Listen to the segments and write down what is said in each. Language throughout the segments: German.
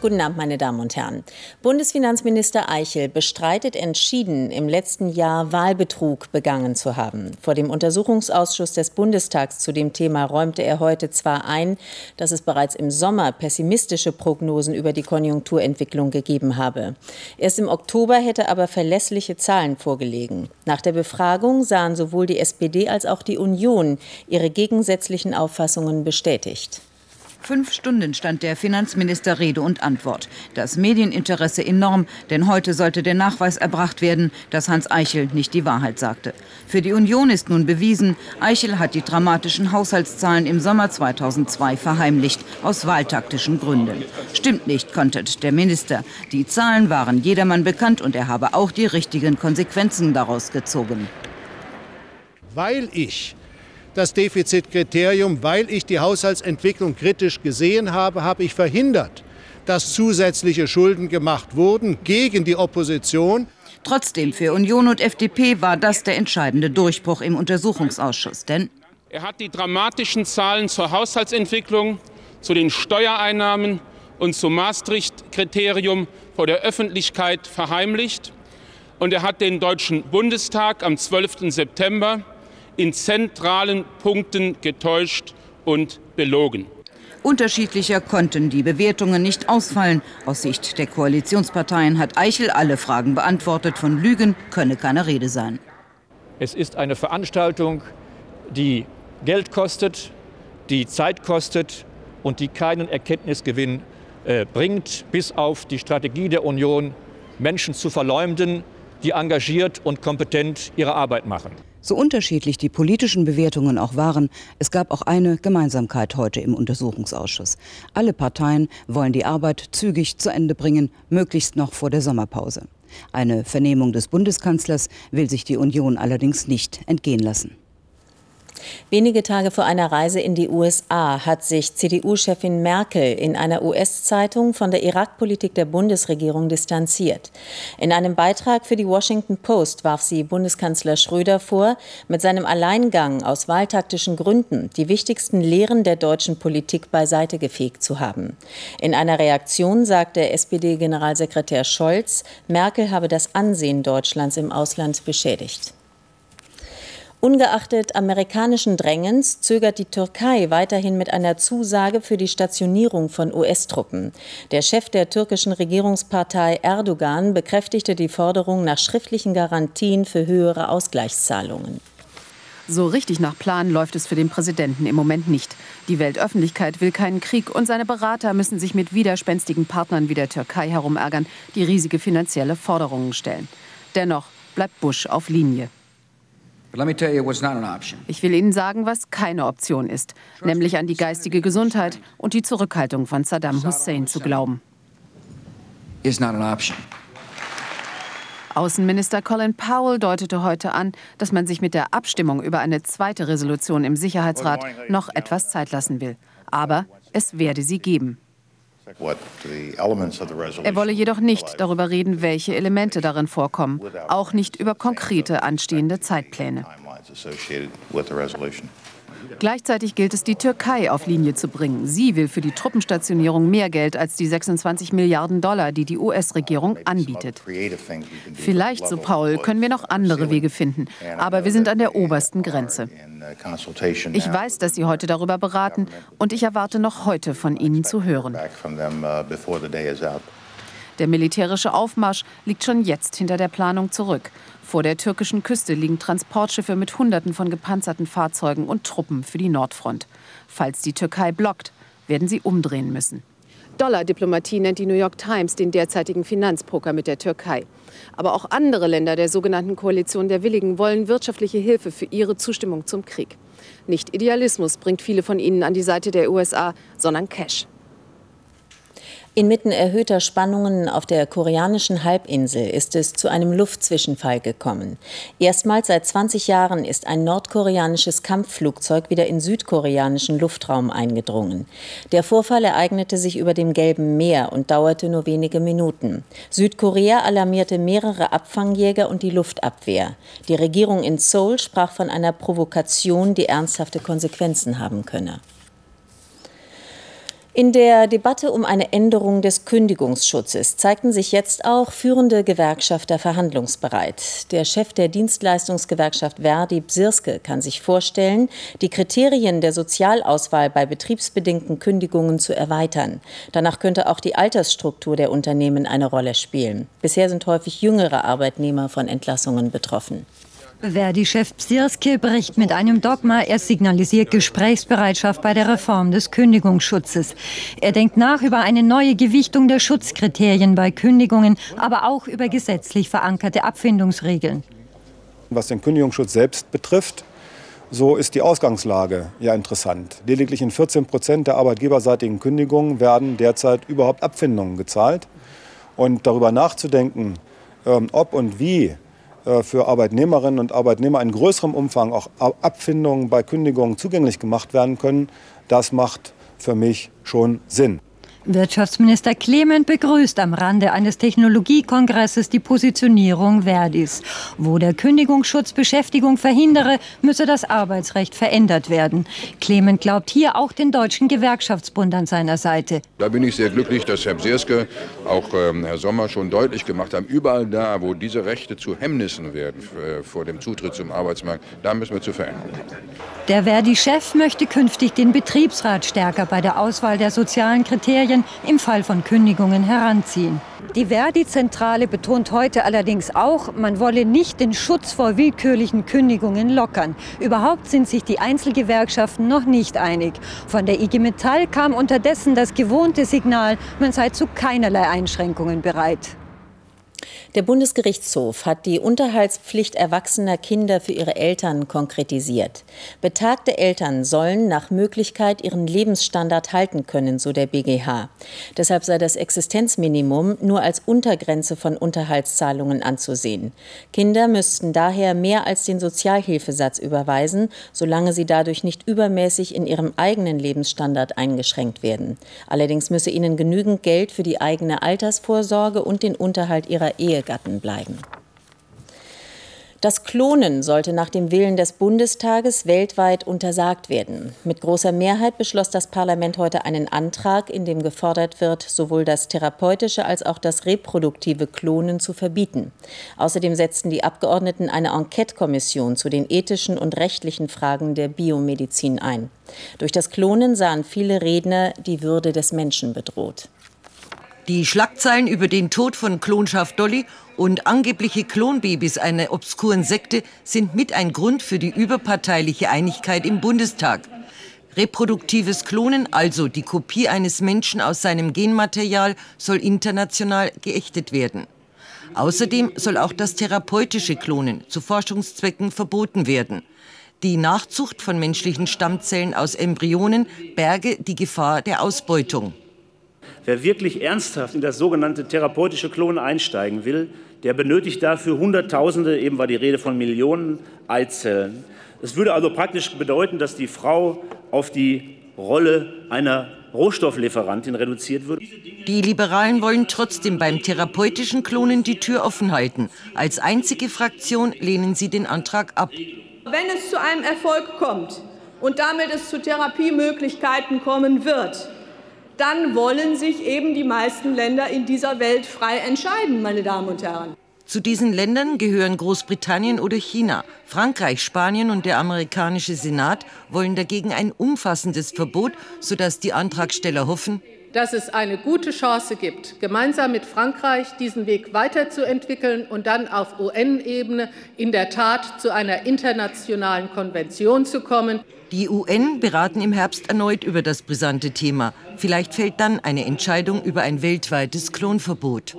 Guten Abend, meine Damen und Herren. Bundesfinanzminister Eichel bestreitet entschieden, im letzten Jahr Wahlbetrug begangen zu haben. Vor dem Untersuchungsausschuss des Bundestags zu dem Thema räumte er heute zwar ein, dass es bereits im Sommer pessimistische Prognosen über die Konjunkturentwicklung gegeben habe. Erst im Oktober hätte aber verlässliche Zahlen vorgelegen. Nach der Befragung sahen sowohl die SPD als auch die Union ihre gegensätzlichen Auffassungen bestätigt. Fünf Stunden stand der Finanzminister Rede und Antwort. Das Medieninteresse enorm, denn heute sollte der Nachweis erbracht werden, dass Hans Eichel nicht die Wahrheit sagte. Für die Union ist nun bewiesen, Eichel hat die dramatischen Haushaltszahlen im Sommer 2002 verheimlicht, aus wahltaktischen Gründen. Stimmt nicht, kontert der Minister. Die Zahlen waren jedermann bekannt und er habe auch die richtigen Konsequenzen daraus gezogen. Weil ich das Defizitkriterium, weil ich die Haushaltsentwicklung kritisch gesehen habe, habe ich verhindert, dass zusätzliche Schulden gemacht wurden gegen die Opposition. Trotzdem, für Union und FDP war das der entscheidende Durchbruch im Untersuchungsausschuss. Denn er hat die dramatischen Zahlen zur Haushaltsentwicklung, zu den Steuereinnahmen und zum Maastricht-Kriterium vor der Öffentlichkeit verheimlicht. Und er hat den Deutschen Bundestag am 12. September in zentralen Punkten getäuscht und belogen. Unterschiedlicher konnten die Bewertungen nicht ausfallen. Aus Sicht der Koalitionsparteien hat Eichel alle Fragen beantwortet. Von Lügen könne keine Rede sein. Es ist eine Veranstaltung, die Geld kostet, die Zeit kostet und die keinen Erkenntnisgewinn äh, bringt, bis auf die Strategie der Union, Menschen zu verleumden, die engagiert und kompetent ihre Arbeit machen. So unterschiedlich die politischen Bewertungen auch waren, es gab auch eine Gemeinsamkeit heute im Untersuchungsausschuss. Alle Parteien wollen die Arbeit zügig zu Ende bringen, möglichst noch vor der Sommerpause. Eine Vernehmung des Bundeskanzlers will sich die Union allerdings nicht entgehen lassen. Wenige Tage vor einer Reise in die USA hat sich CDU-Chefin Merkel in einer US-Zeitung von der Irakpolitik der Bundesregierung distanziert. In einem Beitrag für die Washington Post warf sie Bundeskanzler Schröder vor, mit seinem Alleingang aus wahltaktischen Gründen die wichtigsten Lehren der deutschen Politik beiseite gefegt zu haben. In einer Reaktion sagte SPD-Generalsekretär Scholz, Merkel habe das Ansehen Deutschlands im Ausland beschädigt. Ungeachtet amerikanischen Drängens zögert die Türkei weiterhin mit einer Zusage für die Stationierung von US-Truppen. Der Chef der türkischen Regierungspartei Erdogan bekräftigte die Forderung nach schriftlichen Garantien für höhere Ausgleichszahlungen. So richtig nach Plan läuft es für den Präsidenten im Moment nicht. Die Weltöffentlichkeit will keinen Krieg und seine Berater müssen sich mit widerspenstigen Partnern wie der Türkei herumärgern, die riesige finanzielle Forderungen stellen. Dennoch bleibt Bush auf Linie. Ich will Ihnen sagen, was keine Option ist, nämlich an die geistige Gesundheit und die Zurückhaltung von Saddam Hussein zu glauben. Außenminister Colin Powell deutete heute an, dass man sich mit der Abstimmung über eine zweite Resolution im Sicherheitsrat noch etwas Zeit lassen will. Aber es werde sie geben. Er wolle jedoch nicht darüber reden, welche Elemente darin vorkommen, auch nicht über konkrete anstehende Zeitpläne. Gleichzeitig gilt es, die Türkei auf Linie zu bringen. Sie will für die Truppenstationierung mehr Geld als die 26 Milliarden Dollar, die die US-Regierung anbietet. Vielleicht, so Paul, können wir noch andere Wege finden, aber wir sind an der obersten Grenze. Ich weiß, dass Sie heute darüber beraten und ich erwarte noch heute von Ihnen zu hören. Der militärische Aufmarsch liegt schon jetzt hinter der Planung zurück. Vor der türkischen Küste liegen Transportschiffe mit Hunderten von gepanzerten Fahrzeugen und Truppen für die Nordfront. Falls die Türkei blockt, werden sie umdrehen müssen. Dollardiplomatie nennt die New York Times den derzeitigen Finanzpoker mit der Türkei. Aber auch andere Länder der sogenannten Koalition der Willigen wollen wirtschaftliche Hilfe für ihre Zustimmung zum Krieg. Nicht Idealismus bringt viele von ihnen an die Seite der USA, sondern Cash. Inmitten erhöhter Spannungen auf der koreanischen Halbinsel ist es zu einem Luftzwischenfall gekommen. Erstmals seit 20 Jahren ist ein nordkoreanisches Kampfflugzeug wieder in südkoreanischen Luftraum eingedrungen. Der Vorfall ereignete sich über dem Gelben Meer und dauerte nur wenige Minuten. Südkorea alarmierte mehrere Abfangjäger und die Luftabwehr. Die Regierung in Seoul sprach von einer Provokation, die ernsthafte Konsequenzen haben könne. In der Debatte um eine Änderung des Kündigungsschutzes zeigten sich jetzt auch führende Gewerkschafter verhandlungsbereit. Der Chef der Dienstleistungsgewerkschaft Verdi, Bsirske, kann sich vorstellen, die Kriterien der Sozialauswahl bei betriebsbedingten Kündigungen zu erweitern. Danach könnte auch die Altersstruktur der Unternehmen eine Rolle spielen. Bisher sind häufig jüngere Arbeitnehmer von Entlassungen betroffen. Verdi-Chef Psirske bricht mit einem Dogma. Er signalisiert Gesprächsbereitschaft bei der Reform des Kündigungsschutzes. Er denkt nach über eine neue Gewichtung der Schutzkriterien bei Kündigungen, aber auch über gesetzlich verankerte Abfindungsregeln. Was den Kündigungsschutz selbst betrifft, so ist die Ausgangslage ja interessant. Lediglich in 14 Prozent der arbeitgeberseitigen Kündigungen werden derzeit überhaupt Abfindungen gezahlt. Und darüber nachzudenken, ähm, ob und wie für Arbeitnehmerinnen und Arbeitnehmer in größerem Umfang auch Abfindungen bei Kündigungen zugänglich gemacht werden können, das macht für mich schon Sinn. Wirtschaftsminister Clement begrüßt am Rande eines Technologiekongresses die Positionierung Verdis. Wo der Kündigungsschutz Beschäftigung verhindere, müsse das Arbeitsrecht verändert werden. Clement glaubt hier auch den Deutschen Gewerkschaftsbund an seiner Seite. Da bin ich sehr glücklich, dass Herr Bsirske, auch ähm, Herr Sommer schon deutlich gemacht haben, überall da, wo diese Rechte zu Hemmnissen werden äh, vor dem Zutritt zum Arbeitsmarkt, da müssen wir zu verändern. Der Verdi-Chef möchte künftig den Betriebsrat stärker bei der Auswahl der sozialen Kriterien Kriterien im Fall von Kündigungen heranziehen. Die Verdi-Zentrale betont heute allerdings auch, man wolle nicht den Schutz vor willkürlichen Kündigungen lockern. Überhaupt sind sich die Einzelgewerkschaften noch nicht einig. Von der IG Metall kam unterdessen das gewohnte Signal, man sei zu keinerlei Einschränkungen bereit. Der Bundesgerichtshof hat die Unterhaltspflicht erwachsener Kinder für ihre Eltern konkretisiert. Betagte Eltern sollen nach Möglichkeit ihren Lebensstandard halten können, so der BGH. Deshalb sei das Existenzminimum nur als Untergrenze von Unterhaltszahlungen anzusehen. Kinder müssten daher mehr als den Sozialhilfesatz überweisen, solange sie dadurch nicht übermäßig in ihrem eigenen Lebensstandard eingeschränkt werden. Allerdings müsse ihnen genügend Geld für die eigene Altersvorsorge und den Unterhalt ihrer Ehe Ehegatten bleiben. Das Klonen sollte nach dem Willen des Bundestages weltweit untersagt werden. Mit großer Mehrheit beschloss das Parlament heute einen Antrag, in dem gefordert wird, sowohl das therapeutische als auch das reproduktive Klonen zu verbieten. Außerdem setzten die Abgeordneten eine Enquete-Kommission zu den ethischen und rechtlichen Fragen der Biomedizin ein. Durch das Klonen sahen viele Redner die Würde des Menschen bedroht. Die Schlagzeilen über den Tod von Klonschaf Dolly und angebliche Klonbabys einer obskuren Sekte sind mit ein Grund für die überparteiliche Einigkeit im Bundestag. Reproduktives Klonen, also die Kopie eines Menschen aus seinem Genmaterial, soll international geächtet werden. Außerdem soll auch das therapeutische Klonen zu Forschungszwecken verboten werden. Die Nachzucht von menschlichen Stammzellen aus Embryonen berge die Gefahr der Ausbeutung. Wer wirklich ernsthaft in das sogenannte therapeutische Klonen einsteigen will, der benötigt dafür Hunderttausende, eben war die Rede von Millionen Eizellen. Es würde also praktisch bedeuten, dass die Frau auf die Rolle einer Rohstofflieferantin reduziert wird. Die Liberalen wollen trotzdem beim therapeutischen Klonen die Tür offen halten. Als einzige Fraktion lehnen sie den Antrag ab. Wenn es zu einem Erfolg kommt und damit es zu Therapiemöglichkeiten kommen wird, dann wollen sich eben die meisten Länder in dieser Welt frei entscheiden, meine Damen und Herren. Zu diesen Ländern gehören Großbritannien oder China. Frankreich, Spanien und der amerikanische Senat wollen dagegen ein umfassendes Verbot, sodass die Antragsteller hoffen, dass es eine gute Chance gibt, gemeinsam mit Frankreich diesen Weg weiterzuentwickeln und dann auf UN-Ebene in der Tat zu einer internationalen Konvention zu kommen. Die UN beraten im Herbst erneut über das brisante Thema. Vielleicht fällt dann eine Entscheidung über ein weltweites Klonverbot.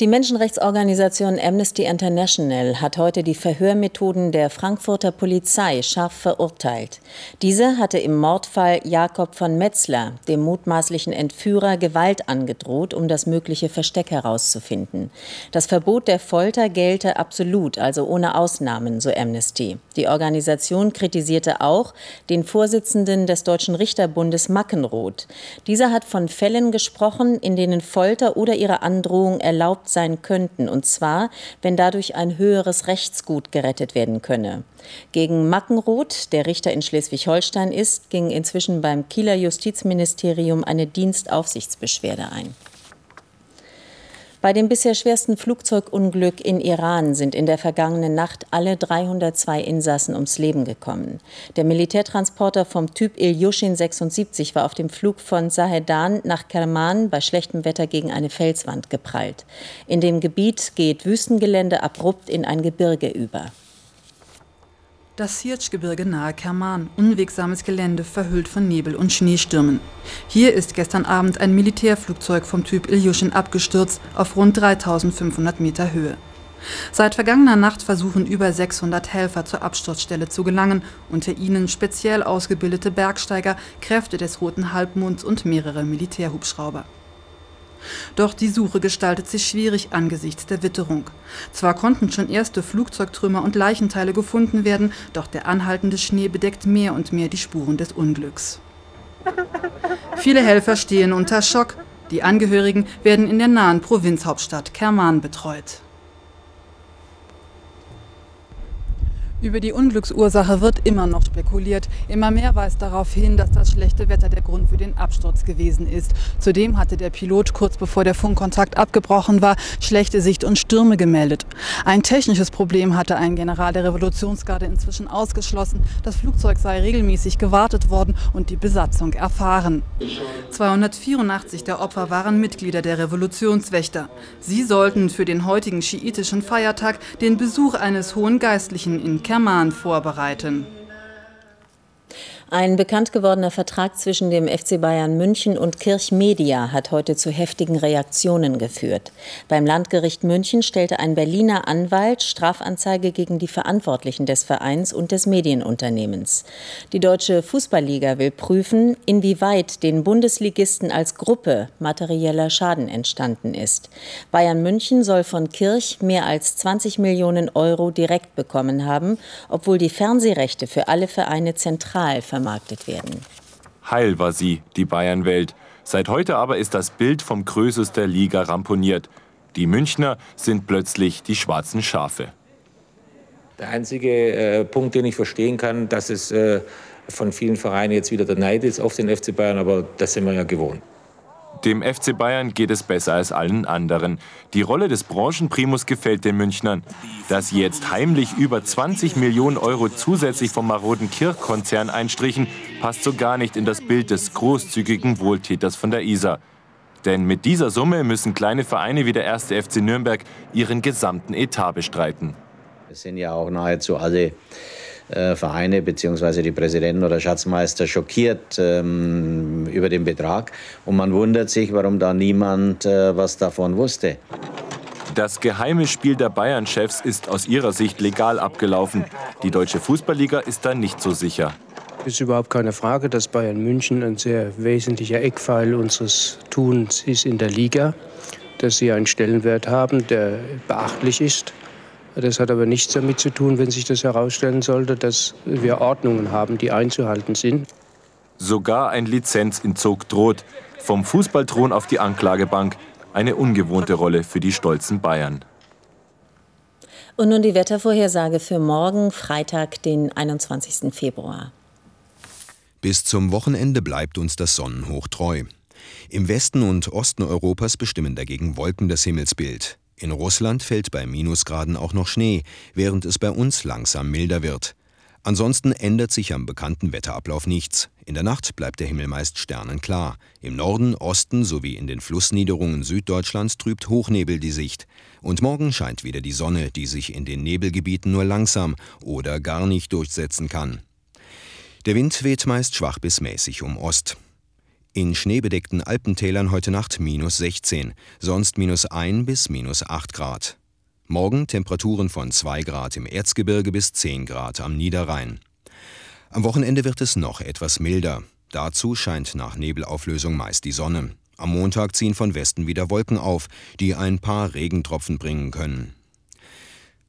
Die Menschenrechtsorganisation Amnesty International hat heute die Verhörmethoden der Frankfurter Polizei scharf verurteilt. Diese hatte im Mordfall Jakob von Metzler, dem mutmaßlichen Entführer, Gewalt angedroht, um das mögliche Versteck herauszufinden. Das Verbot der Folter gelte absolut, also ohne Ausnahmen, so Amnesty. Die Organisation kritisierte auch den Vorsitzenden des Deutschen Richterbundes Mackenroth. Dieser hat von Fällen gesprochen, in denen Folter oder ihre Androhung erlaubt sein könnten, und zwar, wenn dadurch ein höheres Rechtsgut gerettet werden könne. Gegen Mackenroth, der Richter in Schleswig-Holstein ist, ging inzwischen beim Kieler Justizministerium eine Dienstaufsichtsbeschwerde ein. Bei dem bisher schwersten Flugzeugunglück in Iran sind in der vergangenen Nacht alle 302 Insassen ums Leben gekommen. Der Militärtransporter vom Typ Ilyushin 76 war auf dem Flug von Sahedan nach Kerman bei schlechtem Wetter gegen eine Felswand geprallt. In dem Gebiet geht Wüstengelände abrupt in ein Gebirge über. Das Hirschgebirge nahe Kerman, unwegsames Gelände, verhüllt von Nebel und Schneestürmen. Hier ist gestern Abend ein Militärflugzeug vom Typ Ilyushin abgestürzt auf rund 3500 Meter Höhe. Seit vergangener Nacht versuchen über 600 Helfer zur Absturzstelle zu gelangen, unter ihnen speziell ausgebildete Bergsteiger, Kräfte des Roten Halbmonds und mehrere Militärhubschrauber. Doch die Suche gestaltet sich schwierig angesichts der Witterung. Zwar konnten schon erste Flugzeugtrümmer und Leichenteile gefunden werden, doch der anhaltende Schnee bedeckt mehr und mehr die Spuren des Unglücks. Viele Helfer stehen unter Schock. Die Angehörigen werden in der nahen Provinzhauptstadt Kerman betreut. Über die Unglücksursache wird immer noch spekuliert. Immer mehr weist darauf hin, dass das schlechte Wetter der Grund für den Absturz gewesen ist. Zudem hatte der Pilot kurz bevor der Funkkontakt abgebrochen war, schlechte Sicht und Stürme gemeldet. Ein technisches Problem hatte ein General der Revolutionsgarde inzwischen ausgeschlossen. Das Flugzeug sei regelmäßig gewartet worden und die Besatzung erfahren. 284 der Opfer waren Mitglieder der Revolutionswächter. Sie sollten für den heutigen schiitischen Feiertag den Besuch eines hohen Geistlichen in Kerman vorbereiten. Ein bekannt gewordener Vertrag zwischen dem FC Bayern München und Kirch Media hat heute zu heftigen Reaktionen geführt. Beim Landgericht München stellte ein Berliner Anwalt Strafanzeige gegen die Verantwortlichen des Vereins und des Medienunternehmens. Die Deutsche Fußballliga will prüfen, inwieweit den Bundesligisten als Gruppe materieller Schaden entstanden ist. Bayern München soll von Kirch mehr als 20 Millionen Euro direkt bekommen haben, obwohl die Fernsehrechte für alle Vereine zentral vermarktet vermarktet werden. Heil war sie, die Bayernwelt. Seit heute aber ist das Bild vom Krösus der Liga ramponiert. Die Münchner sind plötzlich die schwarzen Schafe. Der einzige äh, Punkt, den ich verstehen kann, dass es äh, von vielen Vereinen jetzt wieder der Neid ist auf den FC Bayern, aber das sind wir ja gewohnt. Dem FC Bayern geht es besser als allen anderen. Die Rolle des Branchenprimus gefällt den Münchnern. Dass sie jetzt heimlich über 20 Millionen Euro zusätzlich vom maroden Kirchkonzern einstrichen, passt so gar nicht in das Bild des großzügigen Wohltäters von der Isar. Denn mit dieser Summe müssen kleine Vereine wie der 1. FC Nürnberg ihren gesamten Etat bestreiten. Es sind ja auch nahezu alle äh, Vereine bzw. die Präsidenten oder Schatzmeister schockiert ähm, über den Betrag. Und man wundert sich, warum da niemand äh, was davon wusste. Das geheime Spiel der Bayern-Chefs ist aus ihrer Sicht legal abgelaufen. Die deutsche Fußballliga ist da nicht so sicher. Es ist überhaupt keine Frage, dass Bayern München ein sehr wesentlicher Eckpfeil unseres Tuns ist in der Liga, dass sie einen Stellenwert haben, der beachtlich ist. Das hat aber nichts damit zu tun, wenn sich das herausstellen sollte, dass wir Ordnungen haben, die einzuhalten sind. Sogar ein Lizenzentzug droht. Vom Fußballthron auf die Anklagebank. Eine ungewohnte Rolle für die stolzen Bayern. Und nun die Wettervorhersage für morgen, Freitag, den 21. Februar. Bis zum Wochenende bleibt uns das Sonnenhoch treu. Im Westen und Osten Europas bestimmen dagegen Wolken das Himmelsbild. In Russland fällt bei Minusgraden auch noch Schnee, während es bei uns langsam milder wird. Ansonsten ändert sich am bekannten Wetterablauf nichts. In der Nacht bleibt der Himmel meist sternenklar. Im Norden, Osten sowie in den Flussniederungen Süddeutschlands trübt Hochnebel die Sicht. Und morgen scheint wieder die Sonne, die sich in den Nebelgebieten nur langsam oder gar nicht durchsetzen kann. Der Wind weht meist schwach bis mäßig um Ost. In schneebedeckten Alpentälern heute Nacht minus 16, sonst minus 1 bis minus 8 Grad. Morgen Temperaturen von 2 Grad im Erzgebirge bis 10 Grad am Niederrhein. Am Wochenende wird es noch etwas milder. Dazu scheint nach Nebelauflösung meist die Sonne. Am Montag ziehen von Westen wieder Wolken auf, die ein paar Regentropfen bringen können.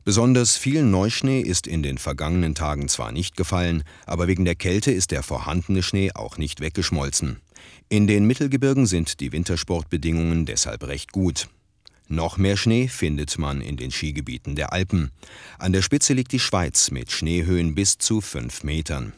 Besonders viel Neuschnee ist in den vergangenen Tagen zwar nicht gefallen, aber wegen der Kälte ist der vorhandene Schnee auch nicht weggeschmolzen. In den Mittelgebirgen sind die Wintersportbedingungen deshalb recht gut. Noch mehr Schnee findet man in den Skigebieten der Alpen. An der Spitze liegt die Schweiz mit Schneehöhen bis zu fünf Metern.